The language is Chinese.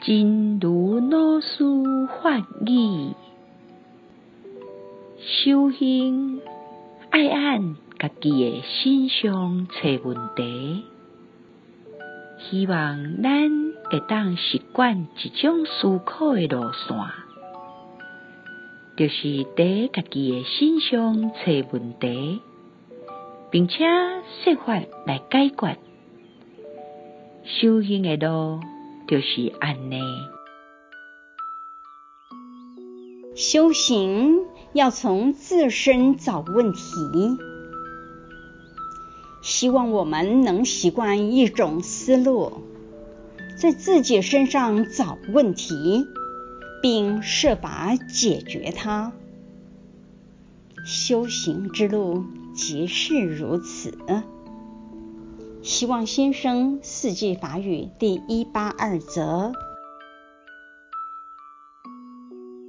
真如老师法语，修行爱按家己的心上找问题，希望咱会当习惯一种思考的路线，就是伫家己的心上找问题，并且设法来解决。修行的路。就是安内，修行要从自身找问题。希望我们能习惯一种思路，在自己身上找问题，并设法解决它。修行之路即是如此。希望先生四季法语第一八二则。